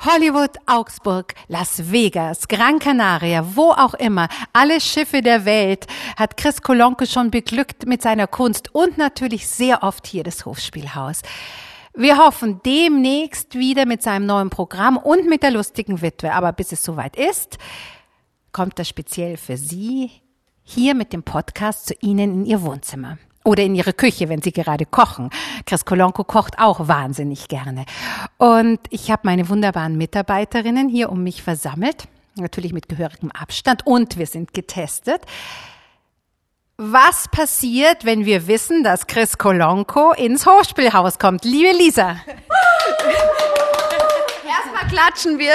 Hollywood, Augsburg, Las Vegas, Gran Canaria, wo auch immer, alle Schiffe der Welt hat Chris Kolonke schon beglückt mit seiner Kunst und natürlich sehr oft hier das Hofspielhaus. Wir hoffen demnächst wieder mit seinem neuen Programm und mit der lustigen Witwe. Aber bis es soweit ist, kommt das speziell für Sie hier mit dem Podcast zu Ihnen in Ihr Wohnzimmer. Oder in ihre Küche, wenn sie gerade kochen. Chris Kolonko kocht auch wahnsinnig gerne. Und ich habe meine wunderbaren Mitarbeiterinnen hier um mich versammelt. Natürlich mit gehörigem Abstand. Und wir sind getestet. Was passiert, wenn wir wissen, dass Chris Kolonko ins Hochspielhaus kommt? Liebe Lisa. Erstmal klatschen wir.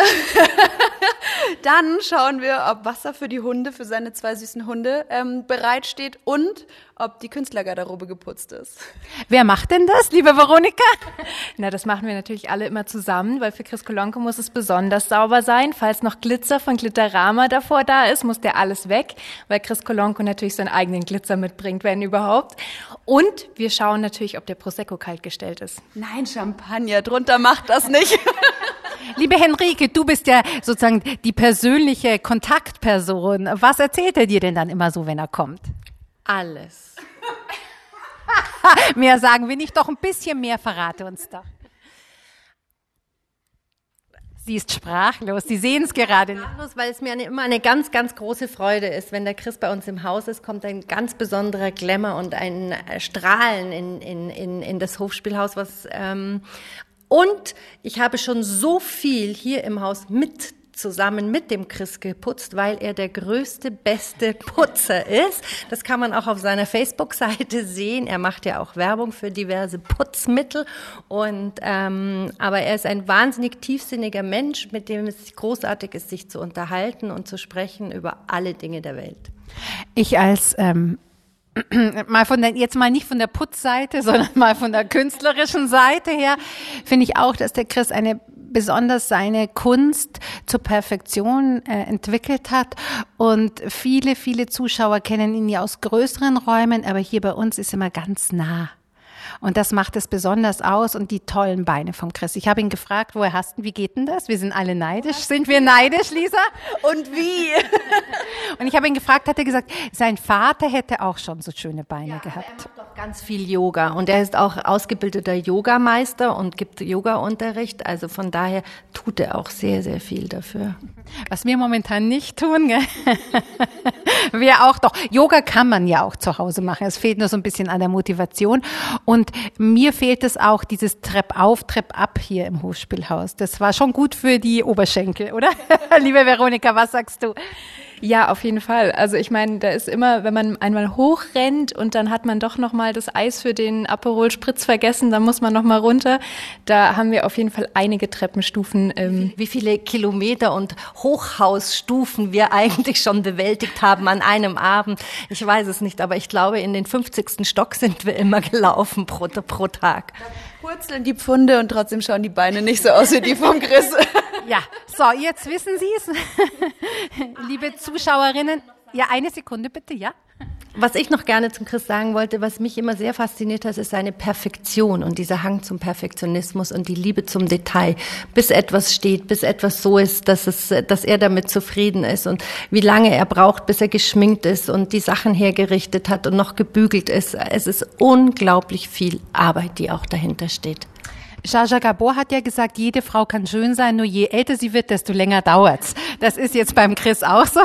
Dann schauen wir, ob Wasser für die Hunde, für seine zwei süßen Hunde ähm, bereitsteht und ob die Künstlergarderobe geputzt ist. Wer macht denn das, liebe Veronika? Na, das machen wir natürlich alle immer zusammen, weil für Chris Kolonko muss es besonders sauber sein. Falls noch Glitzer von Glitterama davor da ist, muss der alles weg, weil Chris Kolonko natürlich seinen eigenen Glitzer mitbringt, wenn überhaupt. Und wir schauen natürlich, ob der Prosecco kalt gestellt ist. Nein, Champagner, drunter macht das nicht. Liebe Henrike, du bist ja sozusagen die persönliche Kontaktperson. Was erzählt er dir denn dann immer so, wenn er kommt? Alles. mehr sagen wir nicht, doch ein bisschen mehr verrate uns doch. Sie ist sprachlos. Sie sehen es gerade nicht. Sprachlos, weil es mir eine, immer eine ganz, ganz große Freude ist. Wenn der Chris bei uns im Haus ist, kommt ein ganz besonderer Glamour und ein Strahlen in, in, in, in das Hofspielhaus, was ähm, und ich habe schon so viel hier im Haus mit zusammen mit dem Chris geputzt, weil er der größte, beste Putzer ist. Das kann man auch auf seiner Facebook-Seite sehen. Er macht ja auch Werbung für diverse Putzmittel. Und ähm, aber er ist ein wahnsinnig tiefsinniger Mensch, mit dem es großartig ist, sich zu unterhalten und zu sprechen über alle Dinge der Welt. Ich als ähm mal von der, jetzt mal nicht von der Putzseite, sondern mal von der künstlerischen Seite her, finde ich auch, dass der Chris eine besonders seine Kunst zur Perfektion äh, entwickelt hat. Und viele, viele Zuschauer kennen ihn ja aus größeren Räumen, aber hier bei uns ist immer ganz nah. Und das macht es besonders aus und die tollen Beine vom Chris. Ich habe ihn gefragt, woher hast du, wie geht denn das? Wir sind alle neidisch. Sind wir neidisch, Lisa? Und wie? und ich habe ihn gefragt, hat er gesagt, sein Vater hätte auch schon so schöne Beine ja, gehabt. Er macht doch ganz viel Yoga und er ist auch ausgebildeter Yogameister und gibt Yoga-Unterricht. Also von daher tut er auch sehr, sehr viel dafür. Was wir momentan nicht tun, gell? wir auch doch. Yoga kann man ja auch zu Hause machen. Es fehlt nur so ein bisschen an der Motivation. Und mir fehlt es auch, dieses Trepp auf, Trepp ab hier im Hofspielhaus. Das war schon gut für die Oberschenkel, oder? Liebe Veronika, was sagst du? Ja, auf jeden Fall. Also ich meine, da ist immer, wenn man einmal hochrennt und dann hat man doch noch mal das Eis für den Aperol Spritz vergessen, dann muss man noch mal runter. Da haben wir auf jeden Fall einige Treppenstufen. Ähm Wie viele Kilometer und Hochhausstufen wir eigentlich schon bewältigt haben an einem Abend. Ich weiß es nicht, aber ich glaube, in den 50. Stock sind wir immer gelaufen pro, pro Tag. Purzeln die Pfunde und trotzdem schauen die Beine nicht so aus wie die vom Chris. Ja, so, jetzt wissen Sie es. Liebe Zuschauerinnen, ja, eine Sekunde bitte, ja. Was ich noch gerne zum Chris sagen wollte, was mich immer sehr fasziniert hat, ist seine Perfektion und dieser Hang zum Perfektionismus und die Liebe zum Detail, bis etwas steht, bis etwas so ist, dass es, dass er damit zufrieden ist und wie lange er braucht, bis er geschminkt ist und die Sachen hergerichtet hat und noch gebügelt ist. Es ist unglaublich viel Arbeit, die auch dahinter steht. Jaja Gabor hat ja gesagt, jede Frau kann schön sein, nur je älter sie wird, desto länger dauert's. Das ist jetzt beim Chris auch so.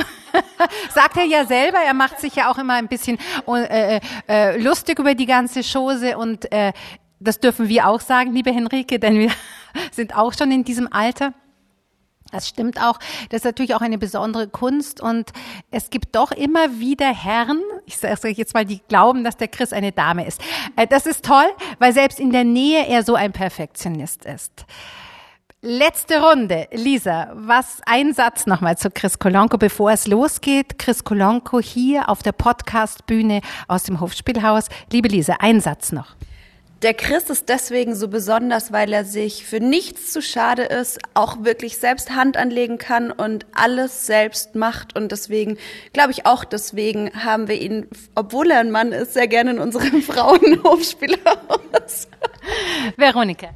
Sagt er ja selber, er macht sich ja auch immer ein bisschen äh, äh, lustig über die ganze Chose und äh, das dürfen wir auch sagen, liebe Henrike, denn wir sind auch schon in diesem Alter. Das stimmt auch. Das ist natürlich auch eine besondere Kunst und es gibt doch immer wieder Herren, ich sage jetzt mal, die glauben, dass der Chris eine Dame ist. Äh, das ist toll, weil selbst in der Nähe er so ein Perfektionist ist. Letzte Runde. Lisa, was ein Satz nochmal zu Chris Kolonko, bevor es losgeht. Chris Kolonko hier auf der Podcastbühne aus dem Hofspielhaus. Liebe Lisa, ein Satz noch. Der Chris ist deswegen so besonders, weil er sich für nichts zu schade ist, auch wirklich selbst Hand anlegen kann und alles selbst macht. Und deswegen, glaube ich auch deswegen, haben wir ihn, obwohl er ein Mann ist, sehr gerne in unserem Frauenhofspielhaus. Veronika.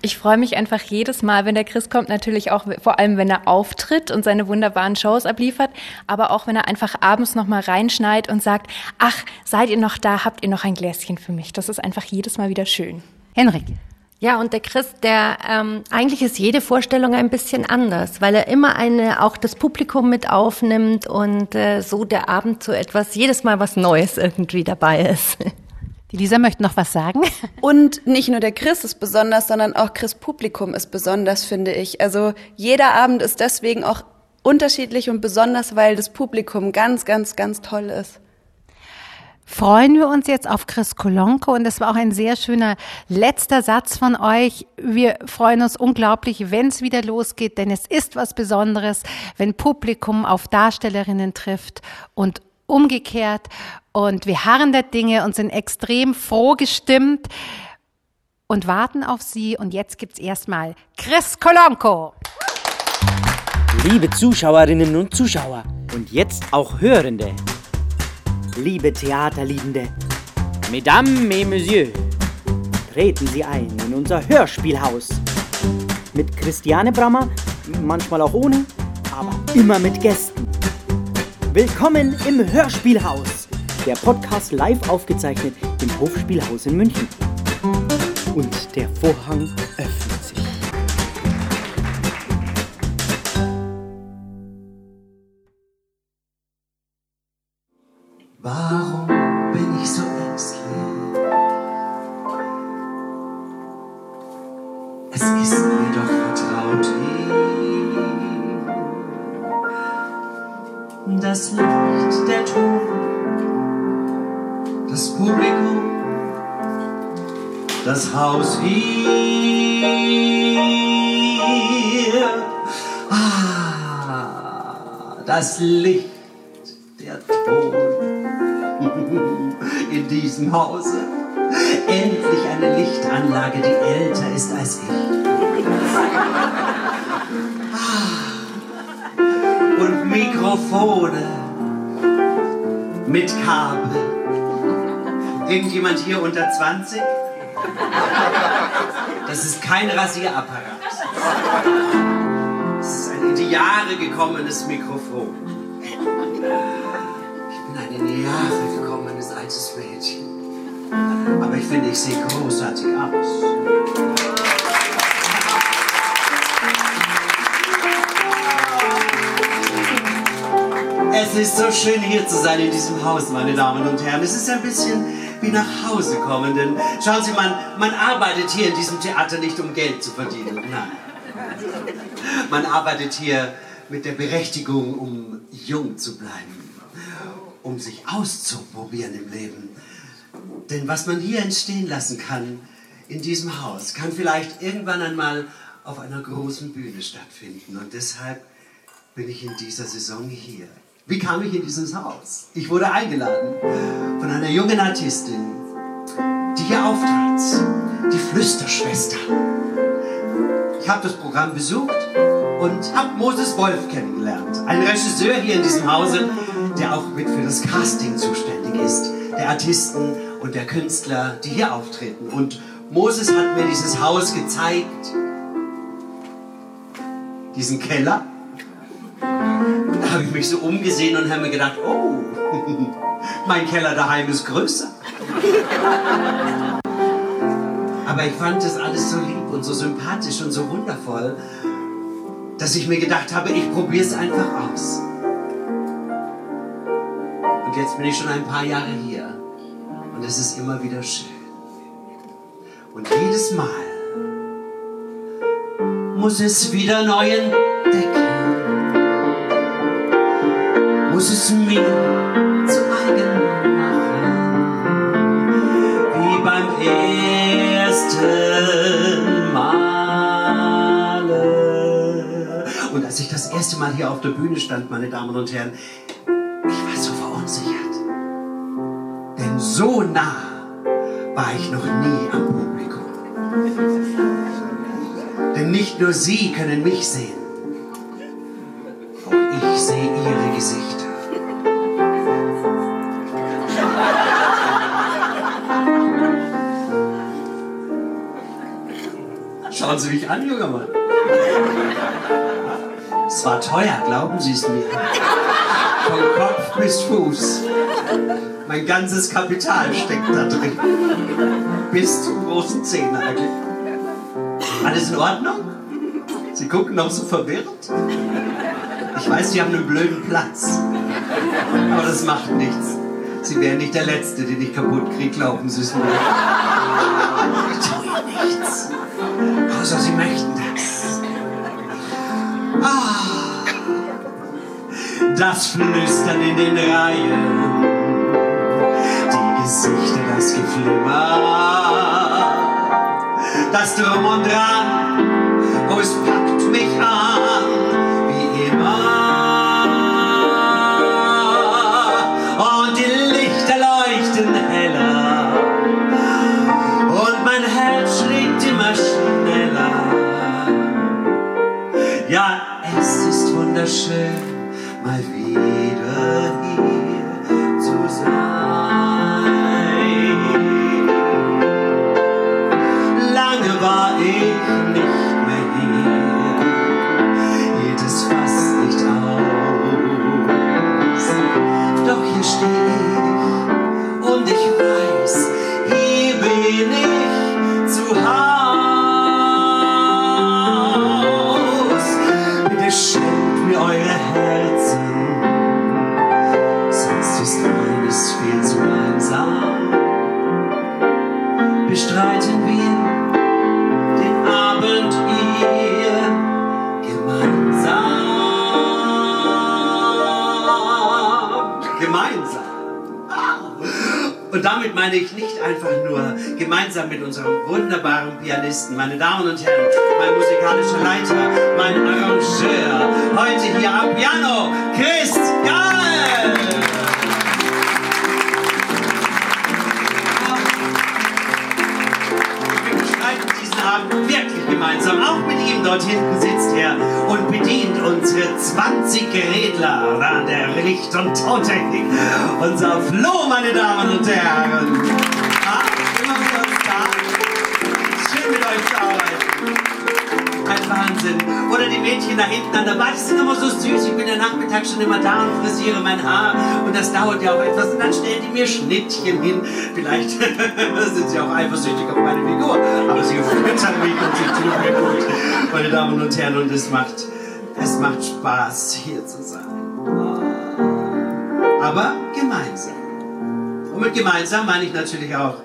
Ich freue mich einfach jedes Mal, wenn der Chris kommt, natürlich auch vor allem, wenn er auftritt und seine wunderbaren Shows abliefert, aber auch wenn er einfach abends noch mal reinschneit und sagt, ach, seid ihr noch da, habt ihr noch ein Gläschen für mich. Das ist einfach jedes Mal wieder schön. Henrik. Ja, und der Chris, der ähm, eigentlich ist jede Vorstellung ein bisschen anders, weil er immer eine auch das Publikum mit aufnimmt und äh, so der Abend so etwas jedes Mal was Neues irgendwie dabei ist. Die Lisa möchte noch was sagen. Und nicht nur der Chris ist besonders, sondern auch Chris Publikum ist besonders, finde ich. Also jeder Abend ist deswegen auch unterschiedlich und besonders, weil das Publikum ganz, ganz, ganz toll ist. Freuen wir uns jetzt auf Chris Kolonko und das war auch ein sehr schöner letzter Satz von euch. Wir freuen uns unglaublich, wenn es wieder losgeht, denn es ist was Besonderes, wenn Publikum auf Darstellerinnen trifft und umgekehrt. Und wir harren der Dinge und sind extrem froh gestimmt und warten auf Sie. Und jetzt gibt's erstmal Chris Kolonko. Liebe Zuschauerinnen und Zuschauer und jetzt auch Hörende, liebe Theaterliebende, Mesdames et Messieurs, treten Sie ein in unser Hörspielhaus. Mit Christiane Brammer, manchmal auch ohne, aber immer mit Gästen. Willkommen im Hörspielhaus. Der Podcast live aufgezeichnet im Hofspielhaus in München. Und der Vorhang öffnet das Licht, der Ton in diesem Hause. Endlich eine Lichtanlage, die älter ist als ich. Und Mikrofone mit Kabel. Irgendjemand hier unter 20? Das ist kein Rasierapparat. Jahre gekommenes Mikrofon. Ich bin ein in Jahre gekommenes altes Mädchen. Aber ich finde, ich sehe großartig aus. Es ist so schön hier zu sein in diesem Haus, meine Damen und Herren. Es ist ein bisschen wie nach Hause kommen, denn schauen Sie, man, man arbeitet hier in diesem Theater nicht, um Geld zu verdienen. Nein. Man arbeitet hier mit der Berechtigung, um jung zu bleiben, um sich auszuprobieren im Leben. Denn was man hier entstehen lassen kann, in diesem Haus, kann vielleicht irgendwann einmal auf einer großen Bühne stattfinden. Und deshalb bin ich in dieser Saison hier. Wie kam ich in dieses Haus? Ich wurde eingeladen von einer jungen Artistin, die hier auftrat, die Flüsterschwester. Ich habe das Programm besucht und habe Moses Wolf kennengelernt. Ein Regisseur hier in diesem Hause, der auch mit für das Casting zuständig ist. Der Artisten und der Künstler, die hier auftreten. Und Moses hat mir dieses Haus gezeigt. Diesen Keller. Da habe ich mich so umgesehen und habe mir gedacht, oh, mein Keller daheim ist größer. Aber ich fand das alles so lieb und so sympathisch und so wundervoll, dass ich mir gedacht habe, ich probiere es einfach aus. Und jetzt bin ich schon ein paar Jahre hier und es ist immer wieder schön. Und jedes Mal muss es wieder neu entdecken, muss es mir zu eigen erste Mal hier auf der Bühne stand, meine Damen und Herren, ich war so verunsichert. Denn so nah war ich noch nie am Publikum. Denn nicht nur Sie können mich sehen, auch ich sehe Ihre Gesichter. Schauen Sie mich an, junger Mann. Es war teuer, glauben Sie es mir. Von Kopf bis Fuß. Mein ganzes Kapital steckt da drin. Bis zum großen Zehennagel. Alles in Ordnung? Sie gucken noch so verwirrt? Ich weiß, Sie haben einen blöden Platz. Aber das macht nichts. Sie wären nicht der Letzte, den ich kaputt kriege, glauben Sie es mir. Ich tue nichts. Außer Sie möchten das Flüstern in den Reihen, die Gesichter, das Geflimmer, das Drum und Dran, gemeinsam mit unserem wunderbaren Pianisten, meine Damen und Herren, mein musikalischer Leiter, mein Arrangeur, heute hier am Piano, Chris Gall! Wir bestreiten diesen Abend wirklich gemeinsam. Auch mit ihm dort hinten sitzt er und bedient unsere 20 Gerätler an der Licht- und Tontechnik. Unser Flo, meine Damen und Herren. Mädchen da hinten an der Bar, die sind immer so süß. Ich bin ja Nachmittag schon immer da und frisiere mein Haar. Und das dauert ja auch etwas. Und dann stellen die mir Schnittchen hin. Vielleicht sind sie auch eifersüchtig auf meine Figur. Aber sie füttern mich und sie tun mir gut. Meine Damen und Herren, und es macht, es macht Spaß, hier zu sein. Aber gemeinsam. Und mit gemeinsam meine ich natürlich auch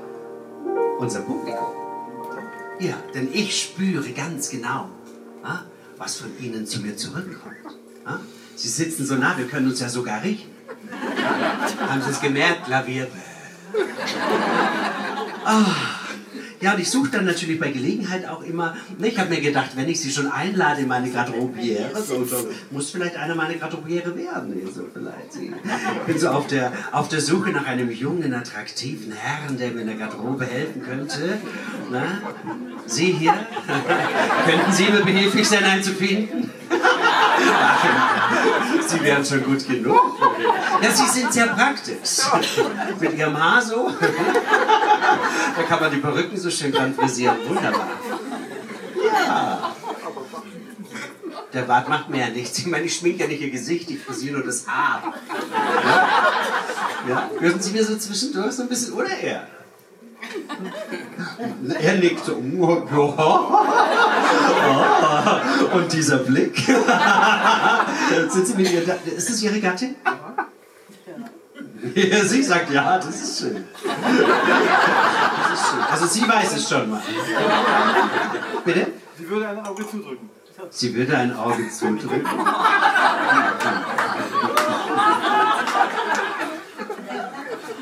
unser Publikum. Ja, denn ich spüre ganz genau, was von Ihnen zu mir zurückkommt. Ah, Sie sitzen so nah, wir können uns ja sogar riechen. Haben Sie es gemerkt, Klavier? Ah, ja, und ich suche dann natürlich bei Gelegenheit auch immer, ne, ich habe mir gedacht, wenn ich Sie schon einlade in meine Garderobiere, so, so, muss vielleicht einer meine Garderobiere werden. ne, So vielleicht. Ich bin so auf der, auf der Suche nach einem jungen, attraktiven Herrn, der mir in der Garderobe helfen könnte. Na? Sie hier? Könnten Sie mir behilflich sein, einen zu finden? Sie wären schon gut genug. Ja, Sie sind sehr praktisch. Mit Ihrem Haar so. Da kann man die Perücken so schön dran frisieren. Wunderbar. Ja. Der Bart macht mir ja nichts. Ich meine, ich schminke ja nicht Ihr Gesicht, ich frisiere nur das Haar. Ja? ja? Würden Sie mir so zwischendurch so ein bisschen, oder er? Er nickt so. Und dieser Blick. Sind Sie mit ihr, ist das Ihre Gattin? Ja, sie sagt ja, das ist schön. Das ist schön. Also sie weiß es schon mal. Bitte? Sie würde ein Auge zudrücken. Sie würde ein Auge zudrücken.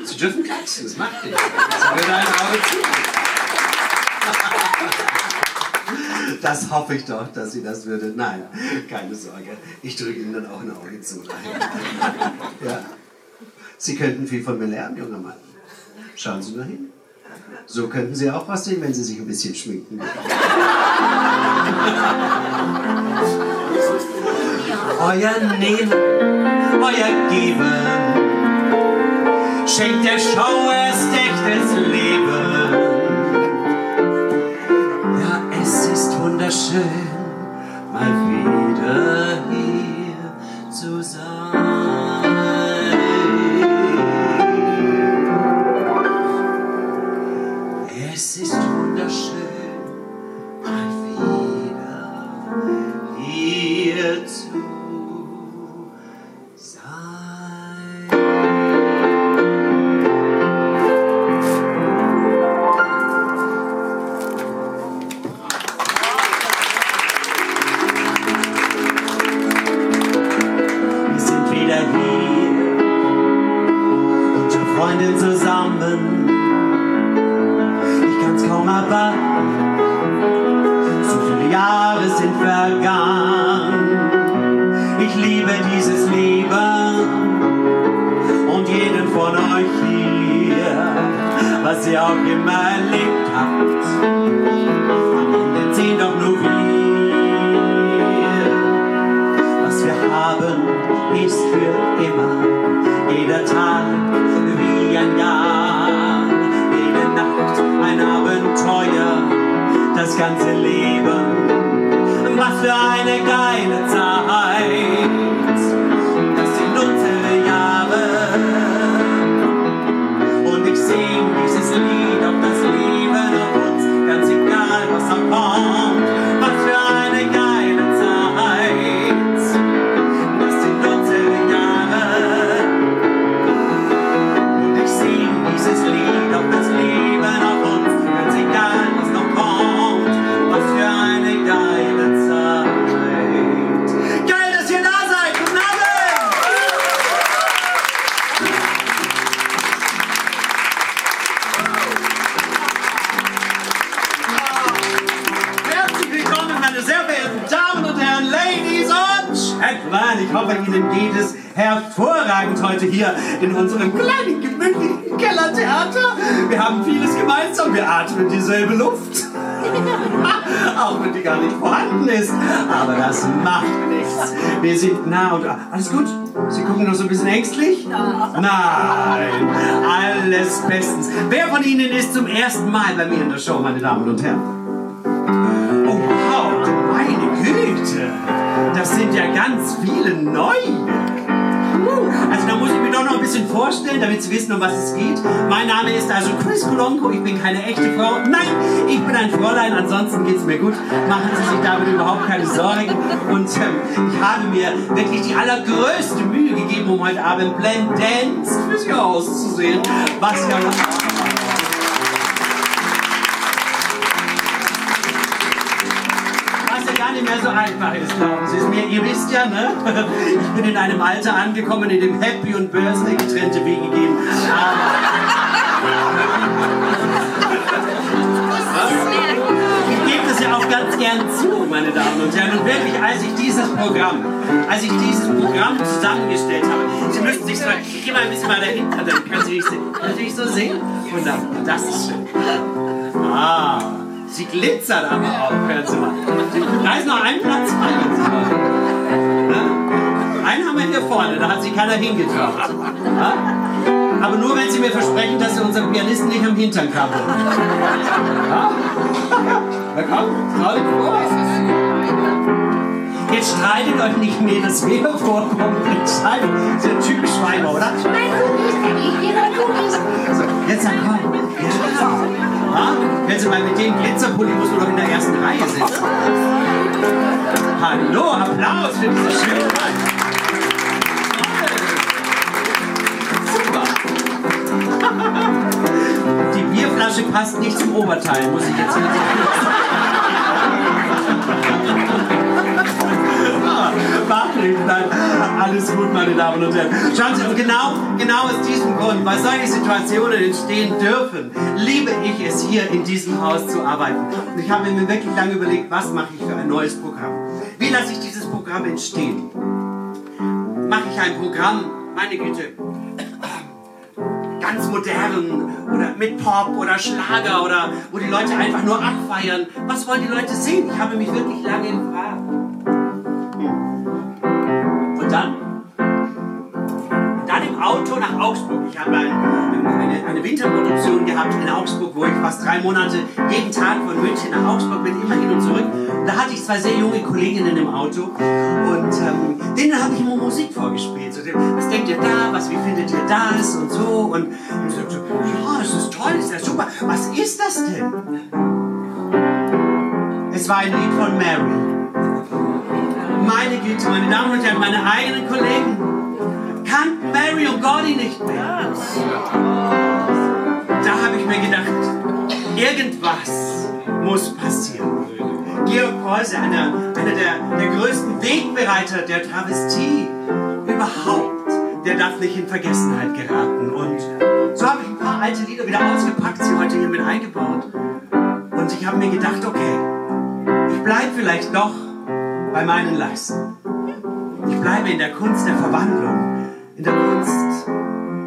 Sie dürfen klatschen, das macht nichts. Sie würde ein Auge zudrücken. Das hoffe ich doch, dass sie das würde. Nein, keine Sorge. Ich drücke Ihnen dann auch ein Auge zu. Ja. Sie könnten viel von mir lernen, junger Mann. Schauen Sie nur hin. So könnten Sie auch was sehen, wenn Sie sich ein bisschen schminken. Euer Nehmen, euer Geben schenkt der Show erst echtes Leben. Ja, es ist wunderbar. schön, mal wieder Es ist wunderschön, Was für eine geile Zeit. Atmen dieselbe Luft. Auch wenn die gar nicht vorhanden ist. Aber das macht nichts. Wir sind nah und... Alles gut? Sie gucken noch so ein bisschen ängstlich? Nein, alles bestens. Wer von Ihnen ist zum ersten Mal bei mir in der Show, meine Damen und Herren? Oh, wow, meine Güte. Das sind ja ganz viele neue. Also da muss ich mir doch noch ein bisschen vorstellen, damit Sie wissen, um was es geht. Mein Name ist also Chris Kolonko, ich bin keine echte Frau. Nein, ich bin ein Fräulein, ansonsten geht es mir gut. Machen Sie sich damit überhaupt keine Sorgen. Und ähm, ich habe mir wirklich die allergrößte Mühe gegeben, um heute Abend blendend für Sie auszusehen. Was ja Was mehr so einfach ist, glauben Sie es mir. Ihr wisst ja, ne? Ich bin in einem Alter angekommen, in dem Happy und Birthday getrennte Wege gehen. Ich gebe das ja auch ganz gern zu, meine Damen und Herren. Und wirklich, als ich dieses Programm, als ich dieses Programm zusammengestellt habe, Sie müssten sich mal, ich gehe mal ein bisschen mal dahinter, dann können Sie sehen. Sie mich so sehen? Wunderbar, das ist schön. Ah, sie glitzert aber auch, hören Sie mal. Da ist noch ein Platz frei. Ne? Einen haben wir hier vorne, da hat sich keiner hingetraut. Aber nur, wenn Sie mir versprechen, dass Sie unseren Pianisten nicht am Hintern kappeln. Ja? Na komm, trau dich vor. Jetzt streitet euch nicht mehr, das wäre vorkommt. Jetzt streitet. Das ist ja typisch Schweiber, oder? So, jetzt sag komm. Ja. Ja? Wenn Sie mal mit dem Glitzerpulli muss man doch in der ersten Reihe sitzen. Hallo, Applaus für diese Schönheit. Super. Die Bierflasche passt nicht zum Oberteil, muss ich jetzt Ah, Macht nichts, nein. Alles gut, meine Damen und Herren. Schauen Sie, genau, genau aus diesem Grund, weil solche Situationen entstehen dürfen, liebe ich es, hier in diesem Haus zu arbeiten. Und ich habe mir wirklich lange überlegt, was mache ich für ein neues Programm? Wie lasse ich dieses Programm entstehen? Mache ich ein Programm, meine Güte, ganz modern oder mit Pop oder Schlager oder wo die Leute einfach nur abfeiern. Was wollen die Leute sehen? Ich habe mich wirklich lange gefragt. Augsburg Ich habe ein, eine, eine Winterproduktion gehabt in Augsburg, wo ich fast drei Monate jeden Tag von München nach Augsburg bin, immer hin und zurück. Da hatte ich zwei sehr junge Kolleginnen im Auto und ähm, denen habe ich immer Musik vorgespielt. So, was denkt ihr da? Was, wie findet ihr das? Und so. Und, und so, ja, es ist toll, ist ja super. Was ist das denn? Es war ein Lied von Mary. Meine Güte, meine Damen und Herren, meine eigenen Kollegen kannten Mary und Gordy nicht mehr. Da habe ich mir gedacht, irgendwas muss passieren. Georg Preuße, einer, einer der, der größten Wegbereiter der Travestie überhaupt, der darf nicht in Vergessenheit geraten. Und so habe ich ein paar alte Lieder wieder ausgepackt, sie heute hier mit eingebaut. Und ich habe mir gedacht, okay, ich bleibe vielleicht doch bei meinen Leisten. Ich bleibe in der Kunst der Verwandlung, in der Kunst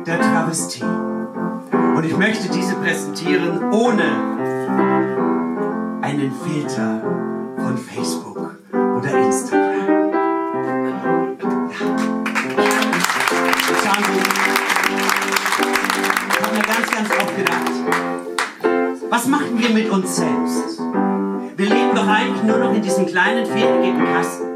der Travestie. Und ich möchte diese präsentieren ohne einen Filter von Facebook oder Instagram. Sie, ich habe mir ganz, ganz oft gedacht, was machen wir mit uns selbst? Wir leben doch eigentlich nur noch in diesem kleinen viereckigen Kasten.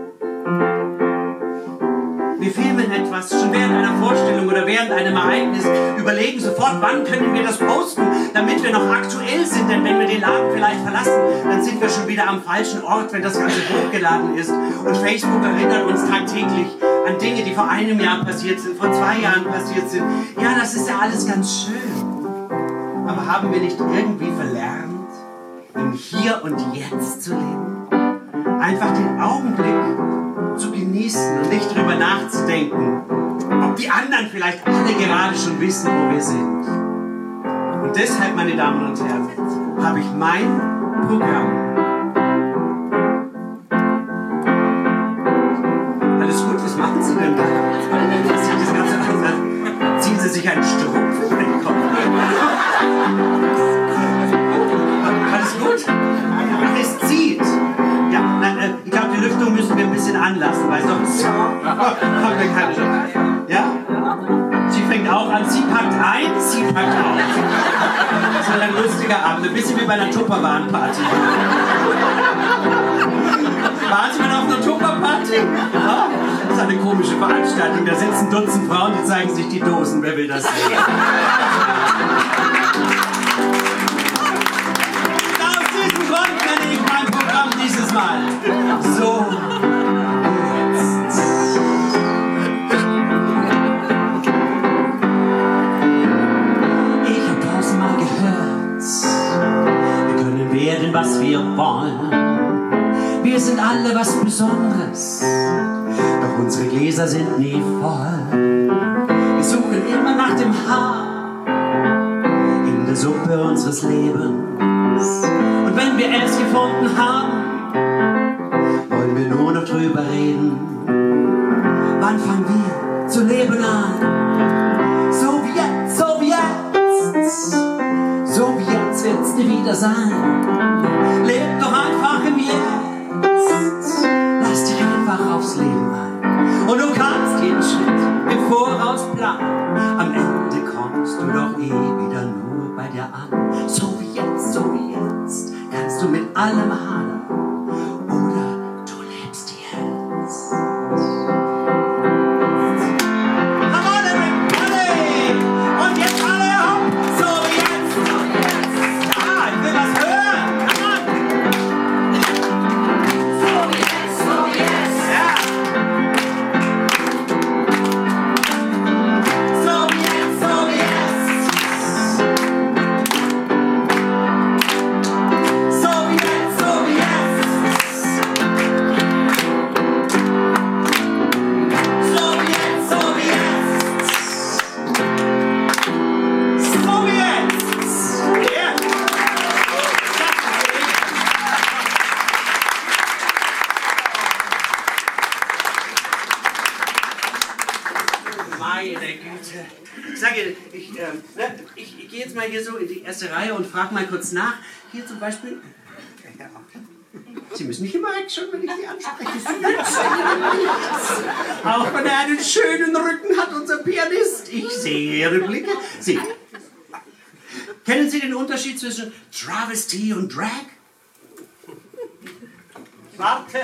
Etwas schon während einer Vorstellung oder während einem Ereignis, überlegen sofort, wann können wir das posten, damit wir noch aktuell sind. Denn wenn wir den Laden vielleicht verlassen, dann sind wir schon wieder am falschen Ort, wenn das Ganze hochgeladen ist. Und Facebook erinnert uns tagtäglich an Dinge, die vor einem Jahr passiert sind, vor zwei Jahren passiert sind. Ja, das ist ja alles ganz schön. Aber haben wir nicht irgendwie verlernt, im Hier und Jetzt zu leben. Einfach den Augenblick zu genießen und nicht darüber nachzudenken, ob die anderen vielleicht alle gerade schon wissen, wo wir sind. Und deshalb, meine Damen und Herren, habe ich mein Programm. Haben wir keine Chance. Ja? Sie fängt auch an, sie packt ein, sie packt aus. Das wird ein lustiger Abend, ein bisschen wie bei einer Tupperwaren-Party. Waren Sie mal auf einer Tupper-Party? Das ist eine komische Veranstaltung. Da sitzen Dutzend Frauen, die zeigen sich die Dosen. Wer will das sehen? Aus diesem Grund nenne ich mein Programm dieses Mal. So. Unsere Gläser sind nie frage mal kurz nach. Hier zum Beispiel. Ja. Sie müssen nicht immer wegschauen, wenn ich Sie anspreche. Auch wenn er einen schönen Rücken hat, unser Pianist. Ich sehe Ihre Blicke. Sie. Kennen Sie den Unterschied zwischen Travesty und Drag? Warte.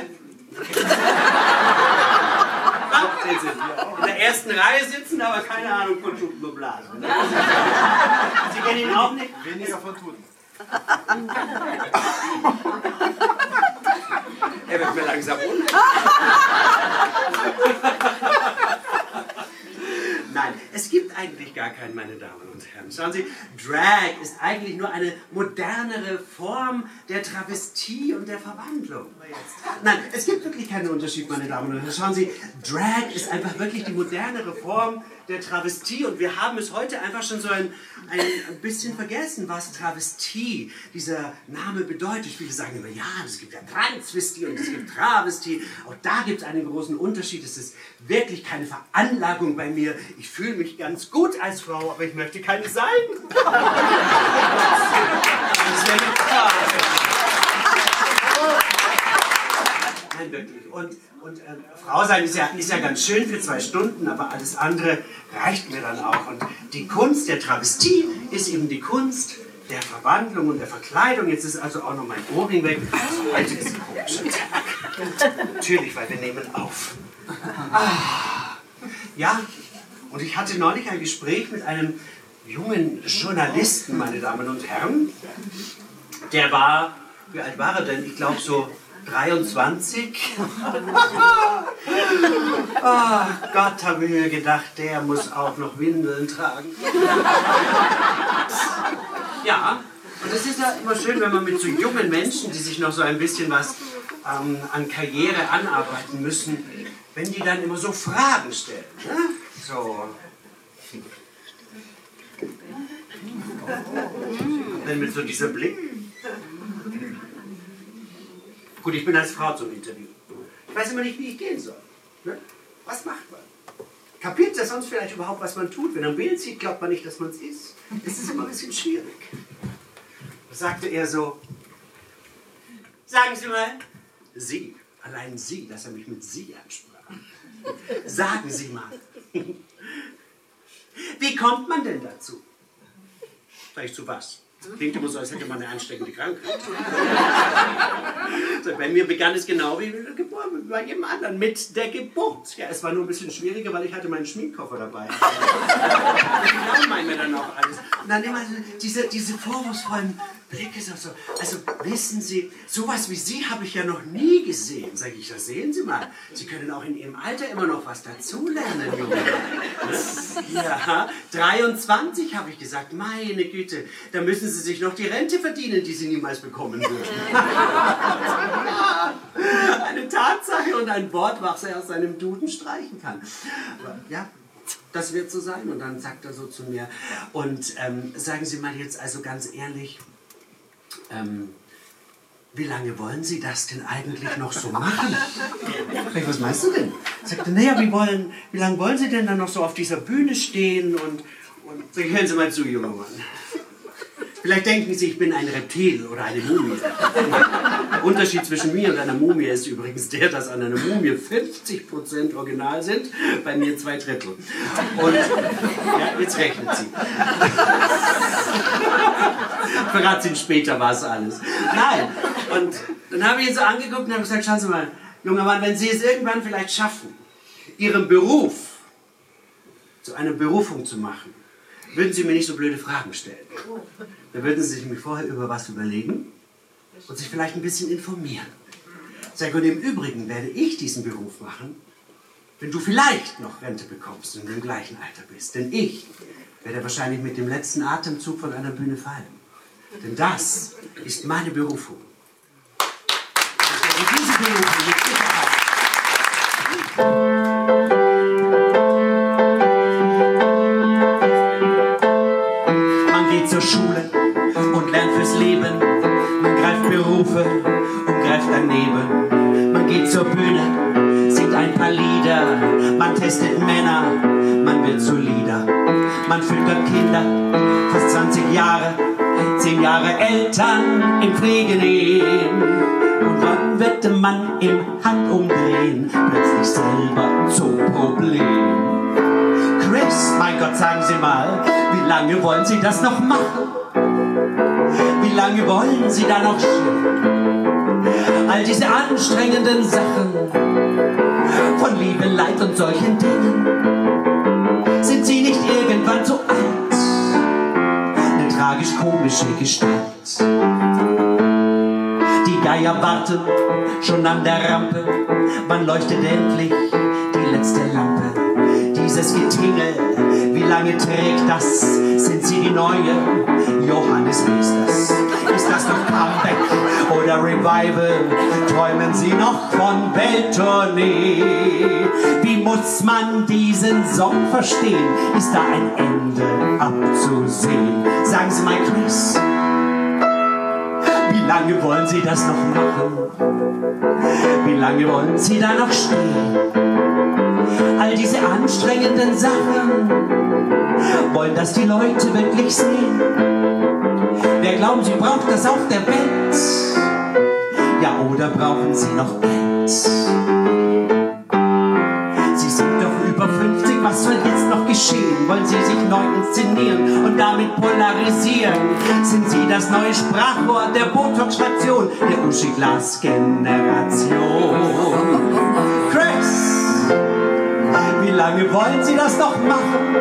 Sehen Sie. In der ersten Reihe sitzen, aber keine Ahnung von Tuten und Blasen. Sie kennen ihn auch nicht? Weniger von Tuten. Er wird mir langsam unheimlich. Nein, es gibt eigentlich gar keinen, meine Damen und Herren. Schauen Sie, Drag ist eigentlich nur eine modernere Form der Travestie und der Verwandlung. Nein, es gibt wirklich keinen Unterschied, meine Damen und Herren. Schauen Sie, Drag ist einfach wirklich die modernere Form der Travestie und wir haben es heute einfach schon so ein, ein bisschen vergessen, was Travestie, dieser Name bedeutet. Viele sagen immer, ja, es gibt ja Transvestie und es gibt Travestie. Auch da gibt es einen großen Unterschied. Es ist wirklich keine Veranlagung bei mir. Ich fühle mich ganz gut als Frau, aber ich möchte keine sein. Das wäre eine Frage. Nein, wirklich. Und, und äh, Frau sein ist ja, ist ja ganz schön für zwei Stunden, aber alles andere reicht mir dann auch. Und die Kunst der Travestie ist eben die Kunst der Verwandlung und der Verkleidung. Jetzt ist also auch noch mein Ohrring weg. Heute ist ein komischer Tag. Natürlich, weil wir nehmen auf. Ah, ja, und ich hatte neulich ein Gespräch mit einem jungen Journalisten, meine Damen und Herren. Der war, wie alt war er denn? Ich glaube so 23. oh Gott, habe ich mir gedacht, der muss auch noch Windeln tragen. ja, und es ist ja immer schön, wenn man mit so jungen Menschen, die sich noch so ein bisschen was ähm, an Karriere anarbeiten müssen, wenn die dann immer so Fragen stellen. Ne? So. Dann mit so dieser Blick. Gut, ich bin als Frau zum Interview. Ich weiß immer nicht, wie ich gehen soll. Ne? Was macht man? Kapiert er sonst vielleicht überhaupt, was man tut? Wenn er ein Bild sieht, glaubt man nicht, dass man es ist. Es ist immer ein bisschen schwierig. Da sagte er so, sagen Sie mal, Sie, allein Sie, dass er mich mit Sie ansprach. Sagen Sie mal, wie kommt man denn dazu? Sag ich zu was? Klingt immer so, als hätte man eine ansteckende Krankheit. So, bei mir begann es genau wie bei jedem anderen, mit der Geburt. Ja, es war nur ein bisschen schwieriger, weil ich hatte meinen Schminkkoffer dabei. genau meinen wir dann auch alles. Und dann immer diese, diese vorwurfsvollen Blicke, so, so. Also wissen Sie, sowas wie Sie habe ich ja noch nie gesehen. Sag ich, das sehen Sie mal. Sie können auch in Ihrem Alter immer noch was dazulernen, Junge. Ja, 23 habe ich gesagt. Meine Güte, da müssen Sie sich noch die Rente verdienen, die Sie niemals bekommen würden. Eine Tatsache und ein Wort, was er aus seinem Duden streichen kann. Aber, ja, das wird so sein. Und dann sagt er so zu mir, und ähm, sagen Sie mal jetzt also ganz ehrlich, ähm, wie lange wollen Sie das denn eigentlich noch so machen? Ich, was meinst du denn? Sagte, naja, wie, wollen, wie lange wollen Sie denn dann noch so auf dieser Bühne stehen? Und, und hören Sie mal zu, junger Mann. Vielleicht denken Sie, ich bin ein Reptil oder eine Mumie. Der Unterschied zwischen mir und einer Mumie ist übrigens der, dass an einer Mumie 50% original sind, bei mir zwei Drittel. Und ja, jetzt rechnet sie. Verrat Ihnen später, was alles. Nein. Und dann habe ich ihn so angeguckt und habe gesagt, schauen Sie mal, junger Mann, wenn Sie es irgendwann vielleicht schaffen, Ihren Beruf zu einer Berufung zu machen, würden Sie mir nicht so blöde Fragen stellen. Dann würden Sie sich mir vorher über was überlegen und sich vielleicht ein bisschen informieren. Sag, und im Übrigen werde ich diesen Beruf machen, wenn du vielleicht noch Rente bekommst und im gleichen Alter bist. Denn ich werde wahrscheinlich mit dem letzten Atemzug von einer Bühne fallen. Denn das ist meine Berufung. Werde diese Berufung Man Schule und lernt fürs Leben. Man greift Berufe und greift daneben. Man geht zur Bühne, singt ein paar Lieder. Man testet Männer, man wird solider. Man füttert Kinder, fast 20 Jahre, 10 Jahre Eltern in Pflege nehmen. Und wann wird Mann im Handumdrehen plötzlich selber zum sagen Sie mal, wie lange wollen Sie das noch machen? Wie lange wollen Sie da noch stehen? All diese anstrengenden Sachen von Liebe, Leid und solchen Dingen. Sind Sie nicht irgendwann so alt? Eine tragisch-komische Gestalt. Die Geier warten schon an der Rampe. Wann leuchtet endlich die letzte Lampe? Dieses Getingel, wie lange trägt das? Sind Sie die neue Johannes Meesters? Ist das noch Comeback oder Revival? Träumen Sie noch von Welttournee? Wie muss man diesen Song verstehen? Ist da ein Ende abzusehen? Sagen Sie mal, Chris. Wie lange wollen Sie das noch machen? Wie lange wollen Sie da noch stehen? All diese anstrengenden Sachen wollen das die Leute wirklich sehen. Wer glauben Sie braucht das auf der Welt? Ja, oder brauchen Sie noch Geld? Sie sind doch über 50, was soll jetzt noch geschehen? Wollen Sie sich neu inszenieren und damit polarisieren? Sind Sie das neue Sprachrohr der Botox-Station, der Uschi-Glas-Generation? Chris, wie lange wollen Sie das noch machen?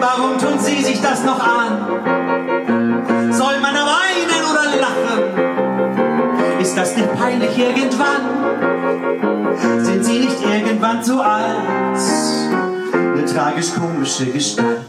Warum tun Sie sich das noch an? Soll man da weinen oder lachen? Ist das nicht peinlich irgendwann? Sind Sie nicht irgendwann zu alt? Eine tragisch-komische Gestalt.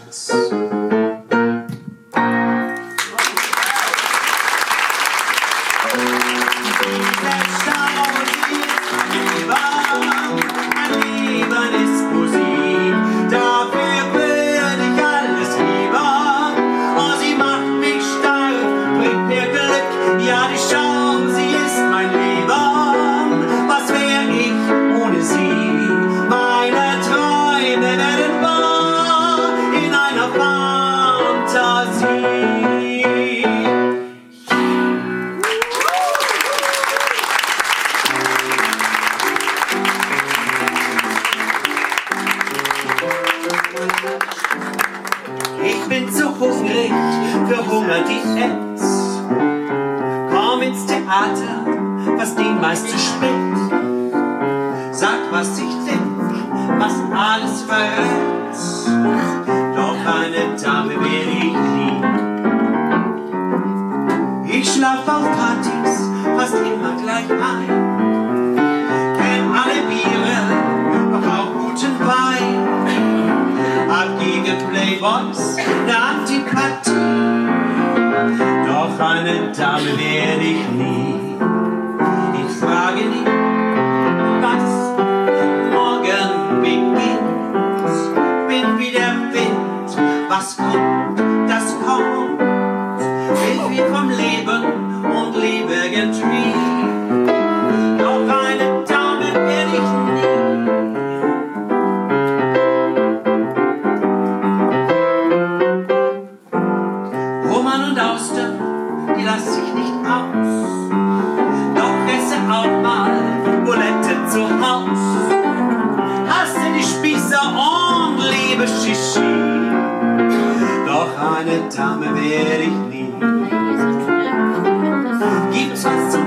Was ich denk, was alles verrät. Doch eine Dame will ich nie. Ich schlaf auf Partys fast immer gleich ein. Kenn alle Biere, doch auch guten Wein. Hab gegen Playboys ne Antipathie. Doch eine Dame werde ich nie. Dame werde ich nie. Jesus.